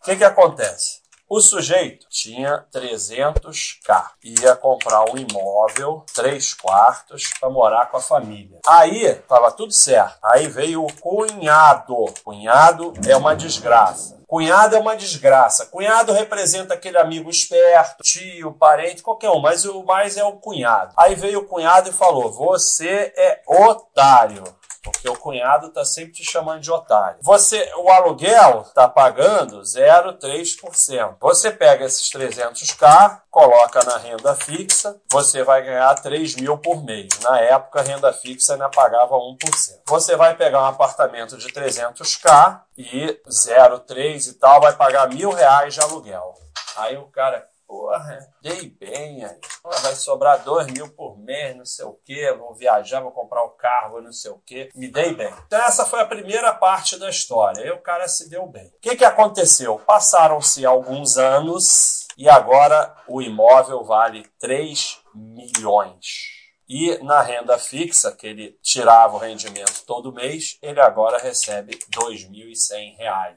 O que, que acontece? O sujeito tinha 300k, ia comprar um imóvel, três quartos, para morar com a família. Aí estava tudo certo. Aí veio o cunhado. Cunhado é uma desgraça. Cunhado é uma desgraça. Cunhado representa aquele amigo esperto, tio, parente, qualquer um, mas o mais é o cunhado. Aí veio o cunhado e falou: Você é otário porque o cunhado está sempre te chamando de otário. Você, o aluguel está pagando 0,3%. Você pega esses 300k, coloca na renda fixa, você vai ganhar 3 mil por mês. Na época, a renda fixa ainda pagava 1%. Você vai pegar um apartamento de 300k e 0,3 e tal, vai pagar mil reais de aluguel. Aí o cara, Porra, dei bem aí. vai sobrar dois mil por mês, não sei o quê. Vou viajar, vou comprar o um carro, não sei o quê. Me dei bem. Então, essa foi a primeira parte da história. Aí o cara se deu bem. O que, que aconteceu? Passaram-se alguns anos e agora o imóvel vale 3 milhões. E na renda fixa, que ele tirava o rendimento todo mês, ele agora recebe R$ 2.100.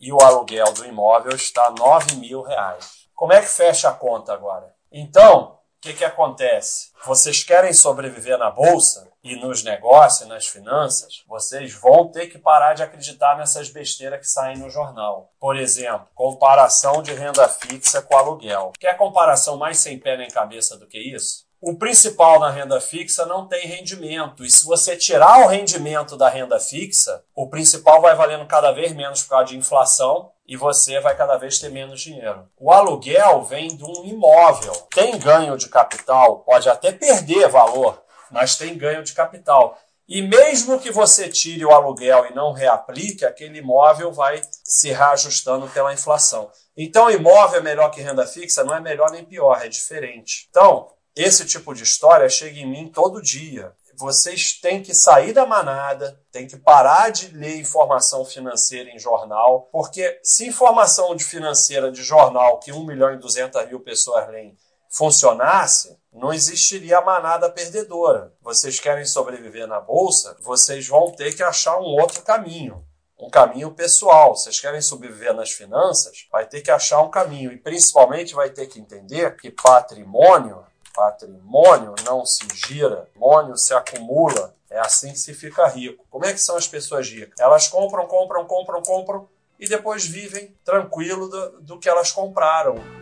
E o aluguel do imóvel está 9 mil reais. Como é que fecha a conta agora? Então, que, que acontece? Vocês querem sobreviver na bolsa e nos negócios, nas finanças, vocês vão ter que parar de acreditar nessas besteiras que saem no jornal. Por exemplo, comparação de renda fixa com aluguel. Quer comparação mais sem pé nem cabeça do que isso? O principal na renda fixa não tem rendimento. E se você tirar o rendimento da renda fixa, o principal vai valendo cada vez menos por causa de inflação e você vai cada vez ter menos dinheiro. O aluguel vem de um imóvel. Tem ganho de capital, pode até perder valor, mas tem ganho de capital. E mesmo que você tire o aluguel e não reaplique, aquele imóvel vai se reajustando pela inflação. Então, imóvel é melhor que renda fixa? Não é melhor nem pior, é diferente. Então, esse tipo de história chega em mim todo dia. Vocês têm que sair da manada, têm que parar de ler informação financeira em jornal, porque se informação de financeira de jornal que 1 milhão e 200 mil pessoas leem funcionasse, não existiria a manada perdedora. Vocês querem sobreviver na bolsa, vocês vão ter que achar um outro caminho um caminho pessoal. Vocês querem sobreviver nas finanças, vai ter que achar um caminho e principalmente vai ter que entender que patrimônio Patrimônio não se gira, patrimônio se acumula. É assim que se fica rico. Como é que são as pessoas ricas? Elas compram, compram, compram, compram e depois vivem tranquilo do, do que elas compraram.